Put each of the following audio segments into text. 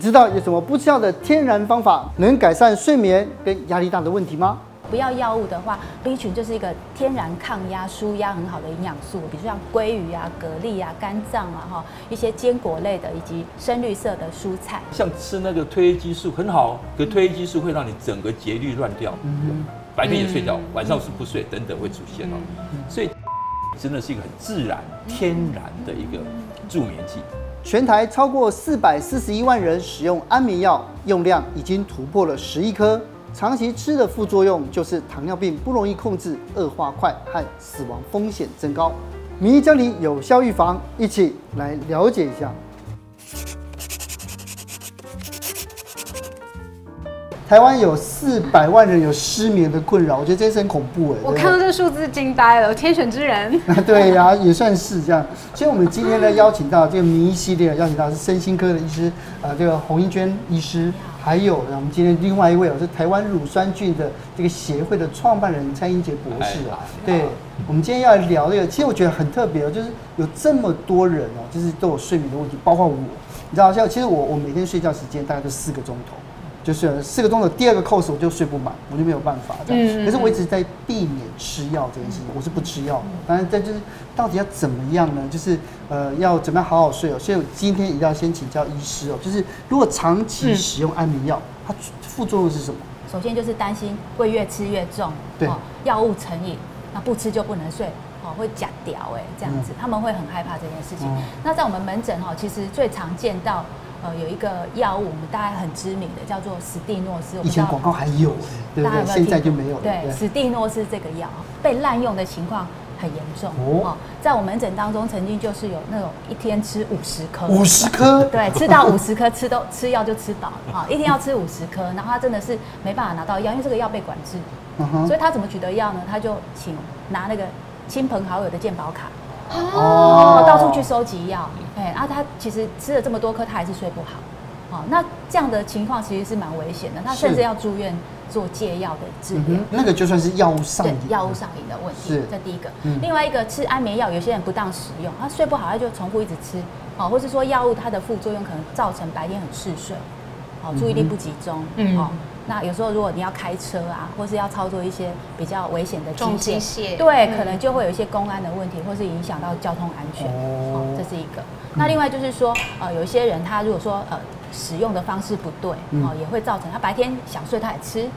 你知道有什么不知道的天然方法能改善睡眠跟压力大的问题吗？不要药物的话，B 群就是一个天然抗压、舒压很好的营养素，比如像鲑鱼啊、蛤蜊啊、肝脏啊、哈一些坚果类的，以及深绿色的蔬菜。像吃那个褪黑激素很好，可褪黑激素会让你整个节律乱掉，嗯，白天也睡觉，晚上是不睡，等等会出现哦。所以真的是一个很自然、天然的一个助眠剂。全台超过四百四十一万人使用安眠药，用量已经突破了十亿颗。长期吃的副作用就是糖尿病不容易控制，恶化快和死亡风险增高。名医教你有效预防，一起来了解一下。台湾有四百万人有失眠的困扰，我觉得这是很恐怖哎。我看到这个数字惊呆了，天选之人。对呀、啊，也算是这样。所以，我们今天呢，邀请到这个名医系列，邀请到是身心科的医师，呃，这个洪英娟医师。还有呢，我们今天另外一位哦，是台湾乳酸菌的这个协会的创办人蔡英杰博士啊。对，我们今天要聊这个，其实我觉得很特别哦，就是有这么多人哦，就是都有睡眠的问题，包括我。你知道，像其实我我每天睡觉时间大概就四个钟头。就是四个钟头，第二个 course 我就睡不满，我就没有办法这样。可是我一直在避免吃药这件事情，我是不吃药。当然，但就是到底要怎么样呢？就是呃，要怎么样好好睡哦。所以我今天一定要先请教医师哦。就是如果长期使用安眠药，它副作用是什么？首先就是担心会越吃越重，对，药物成瘾，那不吃就不能睡，哦，会假屌哎，这样子，他们会很害怕这件事情。那在我们门诊哈，其实最常见到。呃，有一个药物，我们大概很知名的，叫做史蒂诺斯。以前广告还有，对不对？现在就没有了。对，史蒂诺斯这个药被滥用的情况很严重哦。在我门诊当中，曾经就是有那种一天吃五十颗，五十颗，对，吃到五十颗，吃都 吃药就吃饱了啊，一天要吃五十颗，然后他真的是没办法拿到药，因为这个药被管制，嗯所以他怎么取得药呢？他就请拿那个亲朋好友的健保卡。哦，到处去收集药，哎，然后他其实吃了这么多颗，他还是睡不好，哦，那这样的情况其实是蛮危险的，他甚至要住院做戒药的治疗。那个就算是药物上瘾，药物上瘾的问题。是，这第一个。另外一个吃安眠药，有些人不当使用，他睡不好，他就重复一直吃，哦，或是说药物它的副作用可能造成白天很嗜睡，哦，注意力不集中，嗯，哦。那有时候如果你要开车啊，或是要操作一些比较危险的机械，对，嗯、可能就会有一些公安的问题，或是影响到交通安全。哦，这是一个。那另外就是说，呃，有一些人他如果说呃使用的方式不对，哦，也会造成他白天想睡他也吃。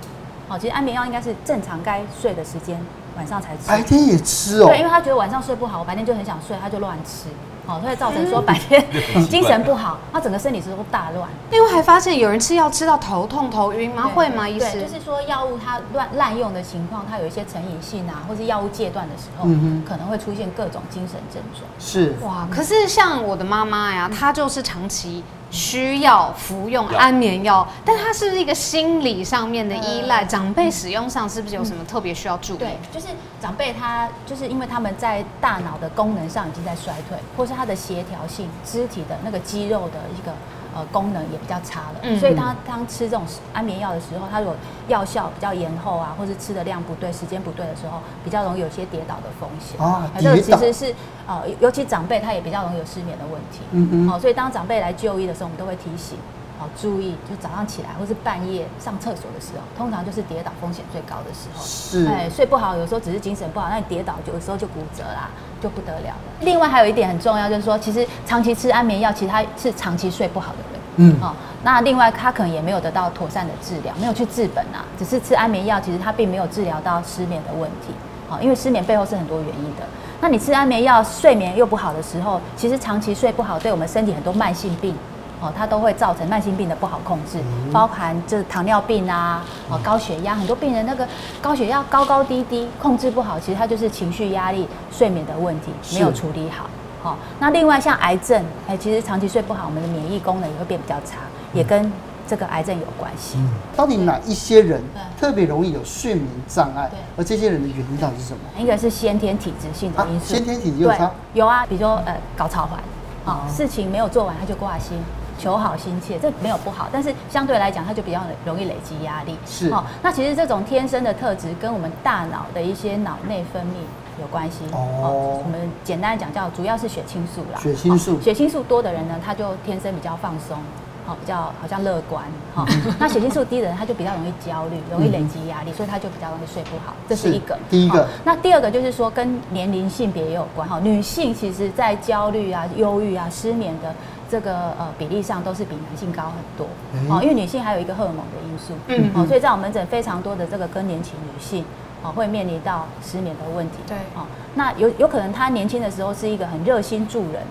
哦，其实安眠药应该是正常该睡的时间晚上才吃，白天也吃哦。对，因为他觉得晚上睡不好，我白天就很想睡，他就乱吃。哦，所以造成说白天 精神不好，他整个身体是都大乱。另外还发现有人吃药吃到头痛头晕吗？会吗？医师？对，就是说药物它乱滥用的情况，它有一些成瘾性啊，或是药物戒断的时候，可能会出现各种精神症状。是哇，可是像我的妈妈呀，她就是长期。需要服用安眠药，但它是不是一个心理上面的依赖。长辈使用上是不是有什么特别需要注意？对，就是长辈他就是因为他们在大脑的功能上已经在衰退，或是他的协调性、肢体的那个肌肉的一个。呃，功能也比较差了，嗯、所以他当吃这种安眠药的时候，他如果药效比较延后啊，或是吃的量不对、时间不对的时候，比较容易有些跌倒的风险啊。这个其实是呃，尤其长辈他也比较容易有失眠的问题。嗯嗯。好、哦，所以当长辈来就医的时候，我们都会提醒，好、哦、注意，就早上起来或是半夜上厕所的时候，通常就是跌倒风险最高的时候。是。哎，睡不好，有时候只是精神不好，那你跌倒就有时候就骨折啦，就不得了了。另外还有一点很重要，就是说，其实长期吃安眠药，其实他是长期睡不好的人。嗯，好、哦，那另外他可能也没有得到妥善的治疗，没有去治本啊，只是吃安眠药，其实他并没有治疗到失眠的问题。好、哦，因为失眠背后是很多原因的。那你吃安眠药，睡眠又不好的时候，其实长期睡不好，对我们身体很多慢性病，哦，它都会造成慢性病的不好控制，嗯、包含就是糖尿病啊，哦，高血压，很多病人那个高血压高高低低控制不好，其实它就是情绪压力、睡眠的问题没有处理好。好，那另外像癌症，哎，其实长期睡不好，我们的免疫功能也会变比较差，也跟这个癌症有关系。嗯，到底哪一些人特别容易有睡眠障碍？对，而这些人的原因到底是什么？一个是先天体质性的因素，先天体质有差？有啊，比如说呃，搞操烦，啊，事情没有做完他就挂心，求好心切，这没有不好，但是相对来讲，它就比较容易累积压力。是，哦，那其实这种天生的特质跟我们大脑的一些脑内分泌。有关系哦，我们简单讲叫，主要是血清素啦。血清素，血清素多的人呢，他就天生比较放松，好比较好像乐观哈。那血清素低的人他就比较容易焦虑，容易累积压力，所以他就比较容易睡不好。这是一个第一个。那第二个就是说跟年龄性别也有关哈。女性其实在焦虑啊、忧郁啊、失眠的这个呃比例上都是比男性高很多。哦，因为女性还有一个荷尔蒙的因素。嗯。哦，所以在我们门诊非常多的这个更年期女性。哦，会面临到失眠的问题。对，哦，那有有可能她年轻的时候是一个很热心助人，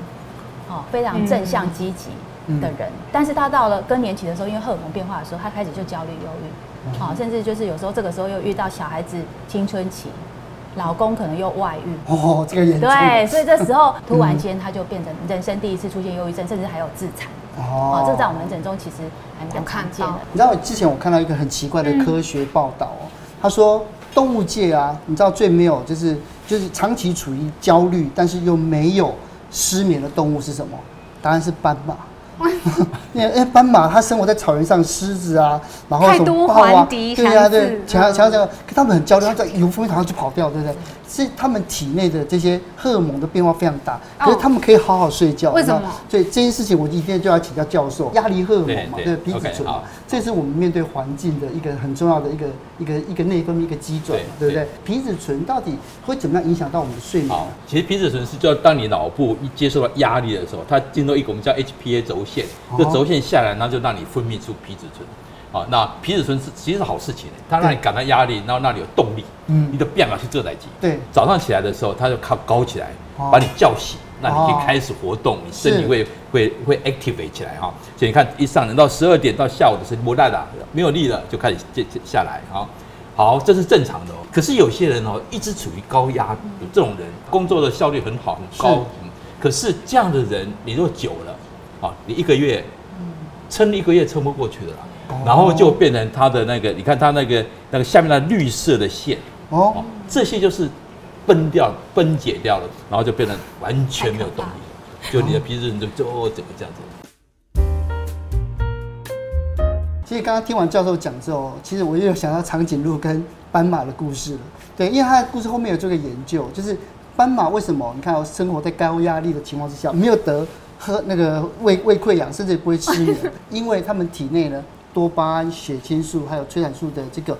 哦，非常正向积极的人，嗯、但是她到了更年期的时候，因为荷尔蒙变化的时候，她开始就焦虑、忧郁，哦，甚至就是有时候这个时候又遇到小孩子青春期，老公可能又外遇，哦，这个严重。对，所以这时候突然间他就变成人生第一次出现忧郁症，甚至还有自残。哦，这在我们门诊中其实还比较常见的。你知道，之前我看到一个很奇怪的科学报道哦，他说。动物界啊，你知道最没有就是就是长期处于焦虑，但是又没有失眠的动物是什么？答案是斑马。因为斑马它生活在草原上，狮子啊，然后什么豹啊，对呀对，强强强，可他们很焦虑，他在有风它就跑掉，对不对？是他们体内的这些荷尔蒙的变化非常大，可是他们可以好好睡觉。为什么？所以这件事情我今天就要请教教授。压力荷尔蒙嘛，对皮质醇，这是我们面对环境的一个很重要的一个一个一个内分泌一个机转，对不对？皮质醇到底会怎么样影响到我们的睡眠？其实皮质醇是叫当你脑部一接受到压力的时候，它进入一个我们叫 HPA 轴线，这轴线下来，然后就让你分泌出皮质醇。啊，那皮质醇是其实是好事情，它让你感到压力，然后让你有动力。嗯，你的变啊去这代机。对，早上起来的时候，它就靠高起来，把你叫醒，那你可以开始活动，你身体会会会 activate 起来哈。所以你看，一上人到十二点到下午的时候，不赖的，没有力了，就开始接下来。好，好，这是正常的哦。可是有些人哦，一直处于高压，有这种人工作的效率很好很高，可是这样的人，你若久了，啊，你一个月，撑一个月撑不过去的啦。然后就变成它的那个，你看它那个那个下面那绿色的线哦，这些就是崩掉、崩解掉了，然后就变成完全没有动力，就你的皮质就就整个这样子。其实刚刚听完教授讲之后，其实我又有想到长颈鹿跟斑马的故事了。对，因为他的故事后面有做个研究，就是斑马为什么你看生活在高压力的情况之下，没有得喝那个胃胃溃疡，甚至也不会失眠，因为他们体内呢。多巴胺、血清素还有催产素的这个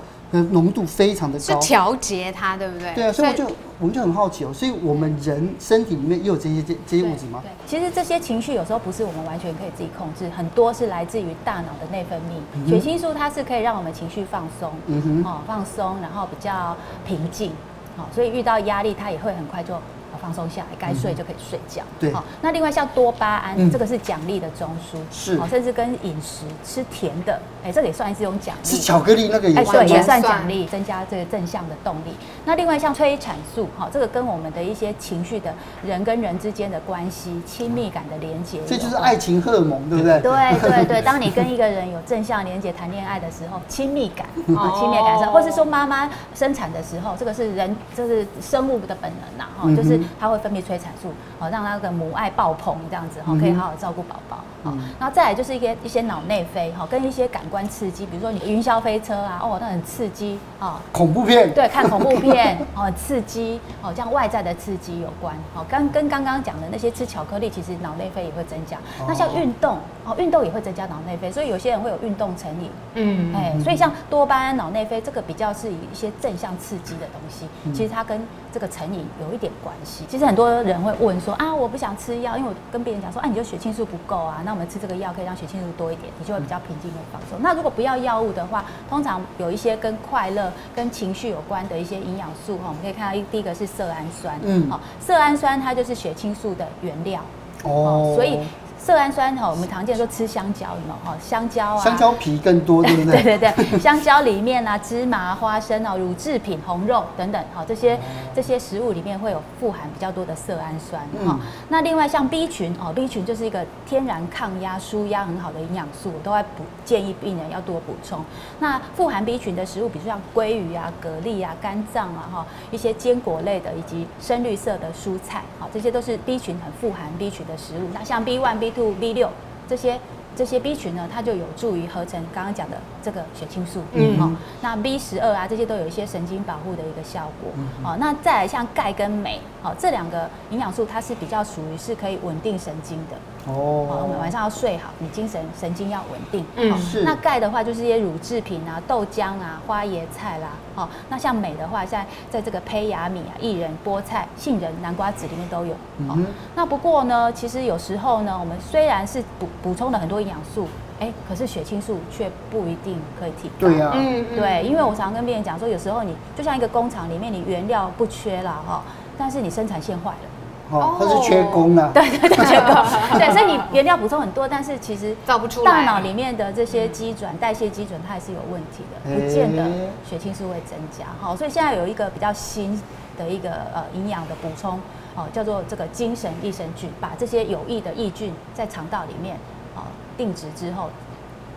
浓度非常的高，是调节它，对不对？对啊，所以我就我们就很好奇哦，所以我们人身体里面也有这些这这些物质吗？对，其实这些情绪有时候不是我们完全可以自己控制，很多是来自于大脑的内分泌。血清素它是可以让我们情绪放松，嗯哼，哦，放松，然后比较平静，好，所以遇到压力它也会很快就。放松下来，该睡就可以睡觉。对，好。那另外像多巴胺，这个是奖励的中枢，是，好甚至跟饮食吃甜的，哎，这个也算是一种奖励。吃巧克力那个也哎，对，也算奖励，增加这个正向的动力。那另外像催产素，哈，这个跟我们的一些情绪的人跟人之间的关系、亲密感的连接，这就是爱情荷尔蒙，对不对？对对 对，当你跟一个人有正向连接、谈恋爱的时候，亲密感啊，亲密感上，或是说妈妈生产的时候，这个是人，这是生物的本能呐，哈，就是。它会分泌催产素，好让那个母爱爆棚，这样子哈，可以好好照顾宝宝。好，然后再来就是一些一些脑内啡，哈，跟一些感官刺激，比如说你云霄飞车啊，哦，那很刺激啊。恐怖片。对，看恐怖片，哦，刺激，哦，这样外在的刺激有关。哦，跟跟刚刚讲的那些吃巧克力，其实脑内啡也会增加。那像运动，哦，运动也会增加脑内啡，所以有些人会有运动成瘾。嗯，哎，所以像多巴胺、脑内啡，这个比较是以一些正向刺激的东西，其实它跟这个成瘾有一点关系。其实很多人会问说啊，我不想吃药，因为我跟别人讲说，啊，你就血清素不够啊，那我们吃这个药可以让血清素多一点，你就会比较平静的放松。那如果不要药物的话，通常有一些跟快乐、跟情绪有关的一些营养素哈，我们可以看到一第一个是色氨酸，嗯，好，色氨酸它就是血清素的原料，哦，所以。色氨酸哈，我们常见说吃香蕉，有没有哈？香蕉啊，香蕉皮更多，对不对？对对对，香蕉里面啊，芝麻、花生啊，乳制品、红肉等等，好，这些这些食物里面会有富含比较多的色氨酸哈。那另外像 B 群哦，B 群就是一个天然抗压、舒压很好的营养素，我都会补建议病人要多补充。那富含 B 群的食物，比如像鲑鱼啊、蛤蜊啊、肝脏啊哈，一些坚果类的以及深绿色的蔬菜，好，这些都是 B 群很富含 B 群的食物。那像 B one、B two、B 六这些这些 B 群呢，它就有助于合成刚刚讲的这个血清素。嗯，哦，那 B 十二啊，这些都有一些神经保护的一个效果。哦，那再来像钙跟镁，哦，这两个营养素它是比较属于是可以稳定神经的。哦，我们晚上要睡好，你精神神经要稳定。嗯，是。那钙的话就是一些乳制品啊，豆浆啊，花椰菜啦。哦，那像镁的话，在在这个胚芽米啊、薏仁、菠菜、杏仁、南瓜子里面都有。哦，那不过呢，其实有时候呢，我们虽然是补补充了很多营养素，哎，可是血清素却不一定可以提高。对呀，嗯，对，因为我常跟病人讲说，有时候你就像一个工厂里面，你原料不缺了哈，但是你生产线坏了。哦，它是缺工啊。对对对，缺工。对，所以你原料补充很多，但是其实造不出来。大脑里面的这些基转、代谢基准，它还是有问题的，不见得血清素会增加。好，所以现在有一个比较新的一个呃营养的补充，哦，叫做这个精神益生菌，把这些有益的益菌在肠道里面哦定植之后。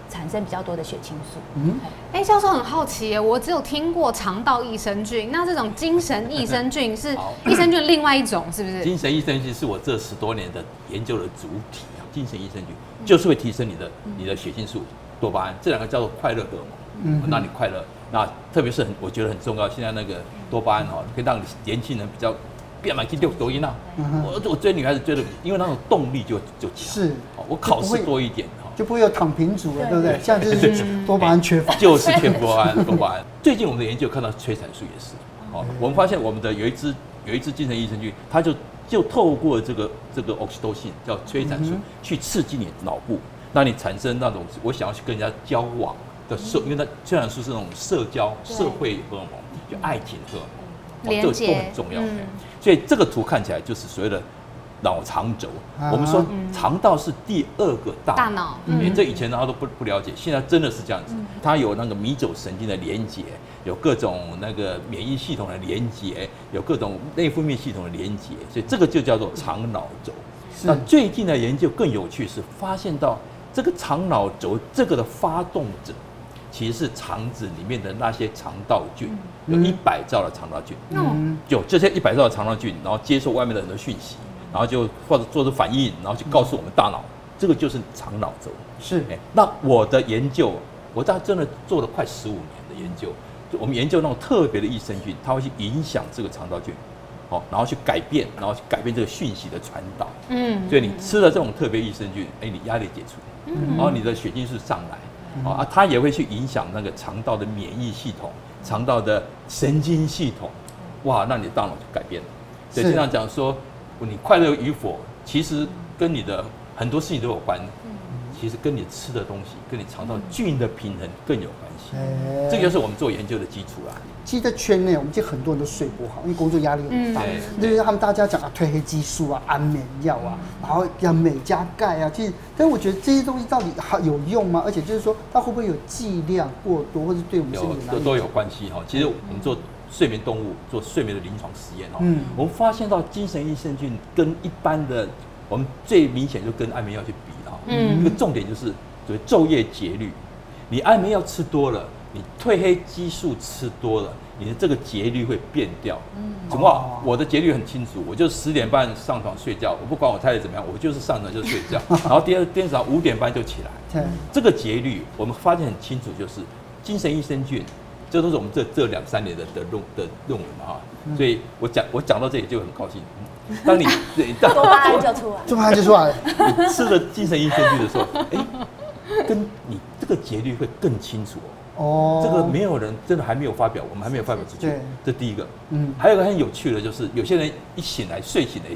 产生比较多的血清素。嗯，哎，教授很好奇耶，我只有听过肠道益生菌，那这种精神益生菌 是益生菌另外一种，是不是？精神益生菌是我这十多年的研究的主体啊。精神益生菌就是会提升你的你的血清素、多巴胺，这两个叫做快乐荷尔蒙，让你快乐。那特别是很我觉得很重要，现在那个多巴胺哈，可以让年轻人比较变满去丢抖音啊。我我追女孩子追的，因为那种动力就就强。是，我考试多一点。就不会有躺平族了，对不对？像就是多巴胺缺乏，就是缺多巴胺。多巴胺。最近我们的研究看到催产素也是，哦，我们发现我们的有一支有一支精神益生菌，它就就透过这个这个 oxytocin 叫催产素去刺激你脑部，让你产生那种我想要去跟人家交往的社，因为它催产素是那种社交社会荷尔蒙，就爱情荷尔蒙，哦这个都很重要。所以这个图看起来就是所谓的。脑肠轴，我们说肠道是第二个大脑，大脑，嗯，这以前大家都不不了解，现在真的是这样子。它有那个迷走神经的连接，有各种那个免疫系统的连接，有各种内分泌系统的连接，所以这个就叫做肠脑轴。那最近的研究更有趣，是发现到这个肠脑轴这个的发动者，其实是肠子里面的那些肠道菌，有一百兆的肠道菌，嗯，有这些一百兆的肠道菌，然后接受外面的很多讯息。然后就或者做出反应，然后去告诉我们大脑，这个就是肠脑轴。是，哎，那我的研究，我大概真的做了快十五年的研究，就我们研究那种特别的益生菌，它会去影响这个肠道菌，好，然后去改变，然后去改变这个讯息的传导。嗯，所以你吃了这种特别益生菌，哎，你压力解除，然后你的血清素上来，啊，它也会去影响那个肠道的免疫系统、肠道的神经系统，哇，那你的大脑就改变了。所以经常讲说。你快乐与否，其实跟你的很多事情都有关。其实跟你吃的东西，跟你肠道菌的平衡更有关系。这就是我们做研究的基础啦。其实，在圈内，我们其实很多人都睡不好，因为工作压力很大。就是他们大家讲啊，褪黑激素啊，安眠药啊，然后要镁加钙啊。其实，但是我觉得这些东西到底还有用吗？而且就是说，它会不会有剂量过多，或者对我们身体都都有关系哈。其实我们做。睡眠动物做睡眠的临床实验哦，嗯，我们发现到精神益生菌跟一般的，我们最明显就跟安眠药去比了，嗯，一个重点就是所谓昼夜节律，你安眠药吃多了，你褪黑激素吃多了，你的这个节律会变掉，嗯，怎么？我的节律很清楚，我就十点半上床睡觉，我不管我太太怎么样，我就是上床就睡觉，然后第二天早上五点半就起来，对，这个节律我们发现很清楚，就是精神益生菌。这都是我们这这两三年的的论的论文啊，所以我讲我讲到这里就很高兴。当你多巴胺就出来，多巴胺就出来了。你吃了精神益生菌的时候，哎，跟你这个节律会更清楚哦。这个没有人真的还没有发表，我们还没有发表出去。这第一个。嗯。还有一个很有趣的就是，有些人一醒来睡醒了。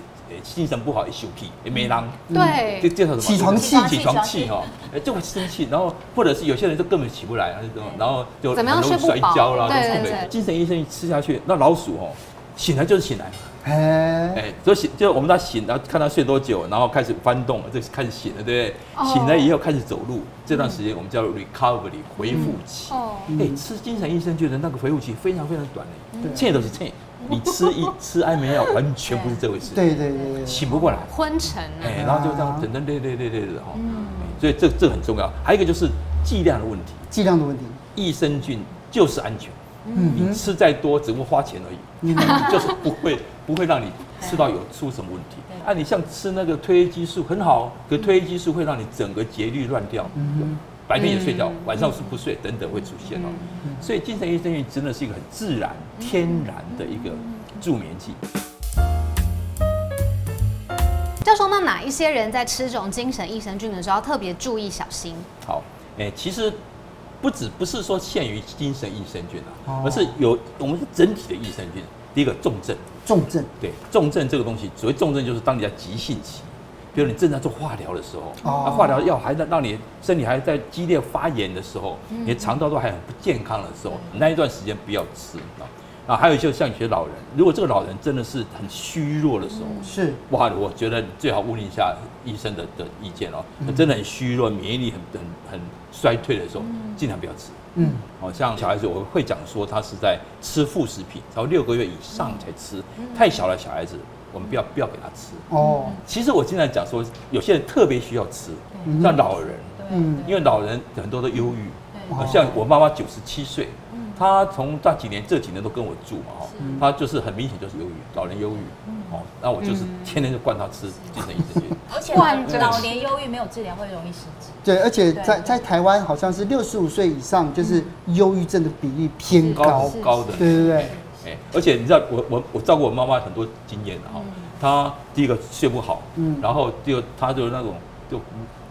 精神不好一休气也没人，对，就介绍什么？起床气，起床气哈，哎就会生气，然后或者是有些人就根本起不来，然后就怎么样睡不着了，对对对，精神医生一吃下去，那老鼠哦，醒来就是醒来，哎哎，所以醒就我们他醒，然后看他睡多久，然后开始翻动，就开始醒了，对不对？醒来以后开始走路，这段时间我们叫 recovery 恢复期，哦，哎，吃精神医生觉得那个恢复期非常非常短的，切都是切。你吃一 吃安眠药，完全不是这回事。对对对，醒不过来，昏沉。哎，然后就这样，等等，对对对对的哈。嗯。所以这这很重要。还有一个就是剂量的问题。剂量的问题。益生菌就是安全。嗯。你吃再多，只会花钱而已。嗯。就是不会不会让你吃到有出什么问题。啊，你像吃那个褪黑激素很好，可褪黑激素会让你整个节律乱掉。嗯。白天也睡觉，晚上是不睡，等等会出现哦。所以精神益生菌真的是一个很自然、天然的一个助眠剂。教授，那哪一些人在吃这种精神益生菌的时候要特别注意小心？好，哎、欸，其实不止不是说限于精神益生菌啊，哦、而是有我们是整体的益生菌。第一个重症，重症，对，重症这个东西，所谓重症就是当你在急性期，比如你正在做化疗的时候，哦、啊，化疗药还在让你身体还在激烈发炎的时候，嗯、你的肠道都还很不健康的时候，嗯、那一段时间不要吃啊。啊，还有就像有些老人，如果这个老人真的是很虚弱的时候，是哇，我觉得最好问一下医生的的意见哦。真的很虚弱，免疫力很很很衰退的时候，尽量不要吃。嗯，好像小孩子我会讲说，他是在吃副食品，然后六个月以上才吃，太小了小孩子，我们不要不要给他吃。哦，其实我经常讲说，有些人特别需要吃，像老人，嗯，因为老人很多都忧郁，像我妈妈九十七岁。她从这几年这几年都跟我住嘛，哈，她就是很明显就是忧郁，老人忧郁，哦，那我就是天天就灌他吃精神益生菌，而且老年忧郁没有治疗会容易失智。对，而且在在台湾好像是六十五岁以上就是忧郁症的比例偏高。高的，对对对，哎，而且你知道我我我照顾我妈妈很多经验的哈，她第一个睡不好，嗯，然后第二她就是那种就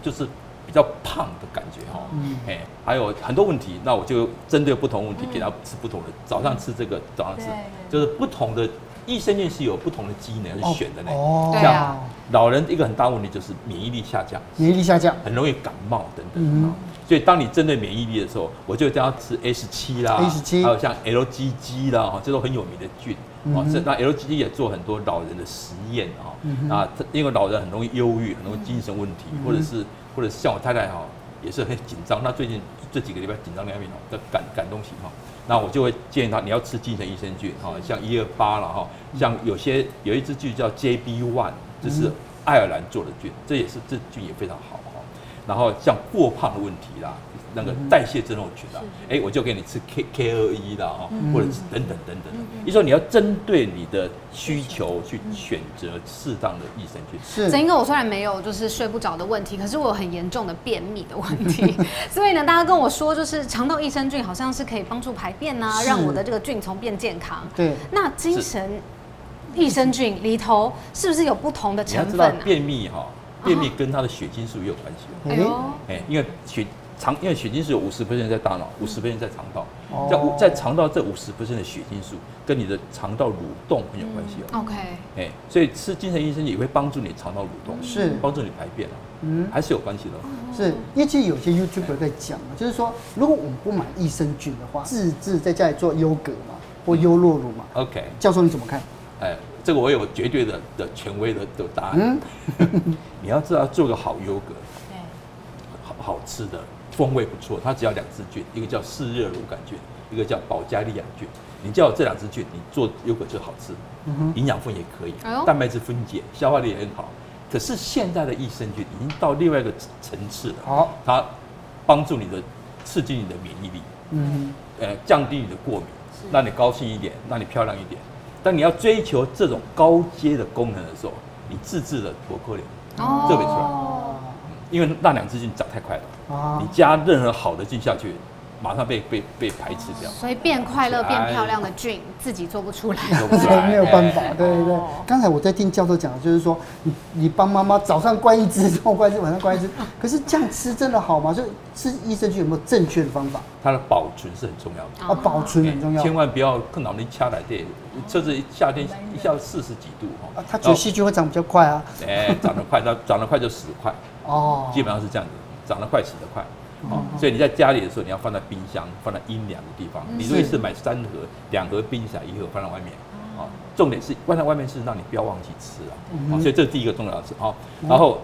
就是。比较胖的感觉哈，嗯，哎，还有很多问题，那我就针对不同问题给她吃不同的，早上吃这个，早上吃，就是不同的益生菌是有不同的机能去选的呢。哦，像老人一个很大问题就是免疫力下降，免疫力下降，很容易感冒等等。所以当你针对免疫力的时候，我就叫他吃 S 七啦，S 七，还有像 LGG 啦，哈，这都很有名的菌。哦，这那 LGG 也做很多老人的实验啊，啊，因为老人很容易忧郁，很容易精神问题，或者是。或者是像我太太哈，也是很紧张。那最近这几个礼拜紧张两面哦，在赶赶东西哈。那我就会建议他，你要吃精神益生菌哈，像一二八了哈，像有些有一支菌叫 JB One，这是爱尔兰做的菌，这也是这菌也非常好哈。然后像过胖的问题啦。那个代谢症候群啦，哎，我就给你吃 K K 二一的啊，或者是等等等等。你说你要针对你的需求去选择适当的益生菌。是，曾哥，我虽然没有就是睡不着的问题，可是我有很严重的便秘的问题。所以呢，大家跟我说，就是肠道益生菌好像是可以帮助排便啊，让我的这个菌丛变健康。对。那精神益生菌里头是不是有不同的成分？便秘哈，便秘跟他的血清素也有关系。哎呦，哎，因为血。肠因为血清素有五十 percent 在大脑，五十 percent 在肠道，在在肠道这五十 percent 的血清素跟你的肠道蠕动很有关系哦。OK，哎，所以吃精神益生菌也会帮助你肠道蠕动，是帮助你排便嗯，还是有关系的。是，因为其实有些 YouTuber 在讲，就是说如果我们不买益生菌的话，自制在家里做优格嘛，或优酪乳嘛。OK，教授你怎么看？哎，这个我有绝对的的权威的的答案。你要知道做个好优格，好好吃的。风味不错，它只要两支菌，一个叫嗜热乳杆菌，一个叫保加利亚菌。你叫这两支菌，你做优格就好吃，营养分也可以，蛋白质分解，消化力也很好。可是现在的益生菌已经到另外一个层次了，好，它帮助你的刺激你的免疫力，嗯，呃，降低你的过敏，让你高兴一点，让你漂亮一点。当你要追求这种高阶的功能的时候，你自制的伯克林，特别出来。因为那两只菌长太快了，啊、你加任何好的菌下去，马上被被被排斥掉。所以变快乐、变漂亮的菌自己做不出来，没有办法。对对对。刚才我在听教授讲，就是说你你帮妈妈早上灌一只，中午灌一只，晚上灌一只。可是这样吃真的好吗？就吃益生菌有没有正确的方法？它的保存是很重要的。啊，保存很重要。千万不要看到你掐来电，车子夏天一下四十几度哈。啊，它觉得细菌会长比较快啊。哎，长得快，它长得快就死快。哦，基本上是这样子，长得快死得快，哦，所以你在家里的时候，你要放在冰箱，放在阴凉的地方。你如果是买三盒，两盒冰起来，一盒放在外面，啊，重点是放在外面是让你不要忘记吃啊，所以这是第一个重要的事啊。然后，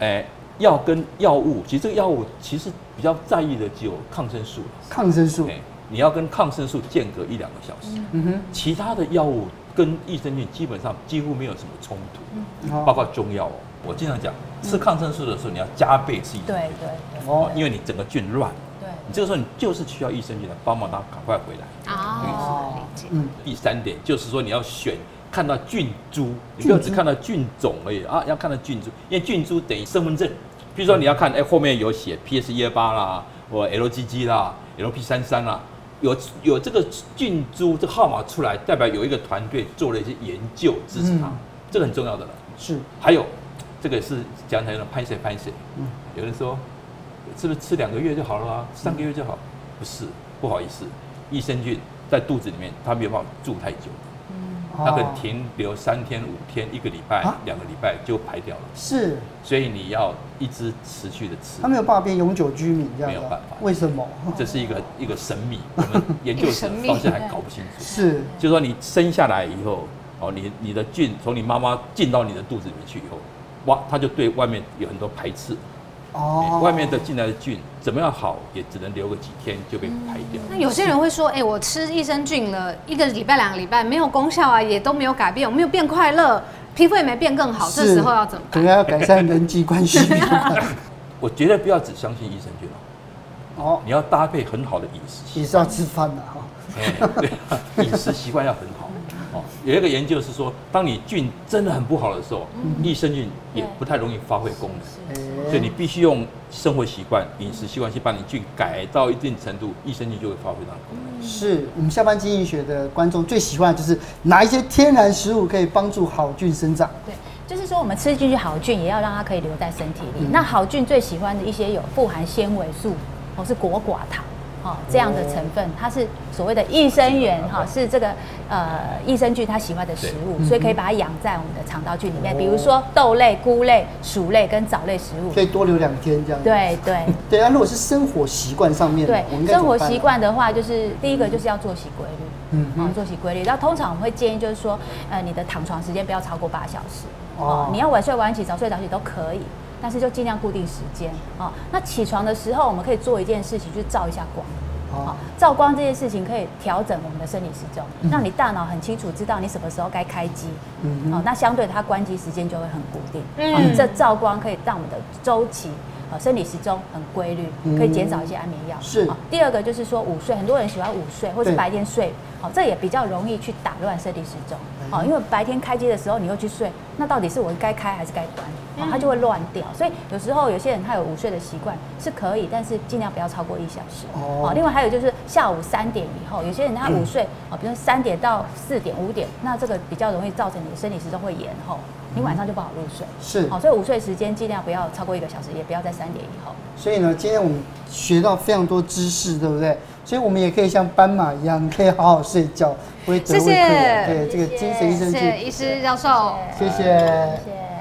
哎，药跟药物，其实这个药物其实比较在意的只有抗生素。抗生素，你要跟抗生素间隔一两个小时。嗯哼，其他的药物跟益生菌基本上几乎没有什么冲突，包括中药哦。我经常讲，吃抗生素的时候，你要加倍吃益生菌。对对哦，因为你整个菌乱。对。你这个时候你就是需要益生菌来帮忙它赶快回来。哦。嗯。第三点就是说，你要选看到菌株，你不要只看到菌种而已啊，要看到菌株，因为菌株等于身份证。比如说你要看，哎，后面有写 PS 一二八啦，或 LGG 啦，LP 三三啦，有有这个菌株这个号码出来，代表有一个团队做了一些研究支持它，这个很重要的了。是。还有。这个是讲台的拍谁拍谁。嗯，有人说是不是吃两个月就好了啊？三个月就好？不是，不好意思，益生菌在肚子里面它没有办法住太久。它可能停留三天、五天、一个礼拜、两个礼拜就排掉了。是，所以你要一直持续的吃。它没有办法变永久居民这样。没有办法。为什么？这是一个 一个神秘，我们研究者到现在还搞不清楚。是，就是说你生下来以后，哦，你你的菌从你妈妈进到你的肚子里面去以后，哇，他就对外面有很多排斥。哦，外面的进来的菌怎么样好，也只能留个几天就被排掉。那有些人会说，哎，我吃益生菌了一个礼拜、两个礼拜没有功效啊，也都没有改变，我没有变快乐，皮肤也没变更好，这时候要怎么办？可能要改善人际关系。我绝对不要只相信益生菌哦，你要搭配很好的饮食，也是要吃饭的哈。对，饮食习惯要很好。哦，有一个研究是说，当你菌真的很不好的时候，益生菌也不太容易发挥功能，所以你必须用生活习惯、饮食习惯去把你菌改到一定程度，益生菌就会发挥它的功能。是我们下班经济学的观众最喜欢的就是哪一些天然食物可以帮助好菌生长？对，就是说我们吃进去好菌，也要让它可以留在身体里。那好菌最喜欢的一些有富含纤维素，或是果寡糖。哦，这样的成分，它是所谓的益生元，哈，是这个呃益生菌它喜欢的食物，所以可以把它养在我们的肠道菌里面。比如说豆类、菇类、薯类跟藻类食物，可以多留两天这样。对对 对啊，如果是生活习惯上面，对生活习惯的话，就是第一个就是要作息规律，嗯，啊，作息规律。那通常我们会建议就是说，呃，你的躺床时间不要超过八小时，哦，你要晚睡晚起，早睡早起都可以。但是就尽量固定时间啊。那起床的时候，我们可以做一件事情，就是照一下光。好，照光这件事情可以调整我们的生理时钟，让你大脑很清楚知道你什么时候该开机。嗯，好，那相对它关机时间就会很固定。嗯，这照光可以让我们的周期。生理时钟很规律，可以减少一些安眠药。是。第二个就是说午睡，很多人喜欢午睡，或是白天睡，好，这也比较容易去打乱生理时钟。好，因为白天开机的时候你又去睡，那到底是我该开还是该关？好，它就会乱掉。所以有时候有些人他有午睡的习惯是可以，但是尽量不要超过一小时。哦。另外还有就是下午三点以后，有些人他午睡，啊，比如说三点到四点、五点，那这个比较容易造成你的生理时钟会延后。你晚上就不好入睡，是好，所以午睡时间尽量不要超过一个小时，也不要在三点以后。所以呢，今天我们学到非常多知识，对不对？所以我们也可以像斑马一样，可以好好睡觉，不会得胃溃疡。对，这个精神医生菌，谢谢医师教授，谢谢。谢谢。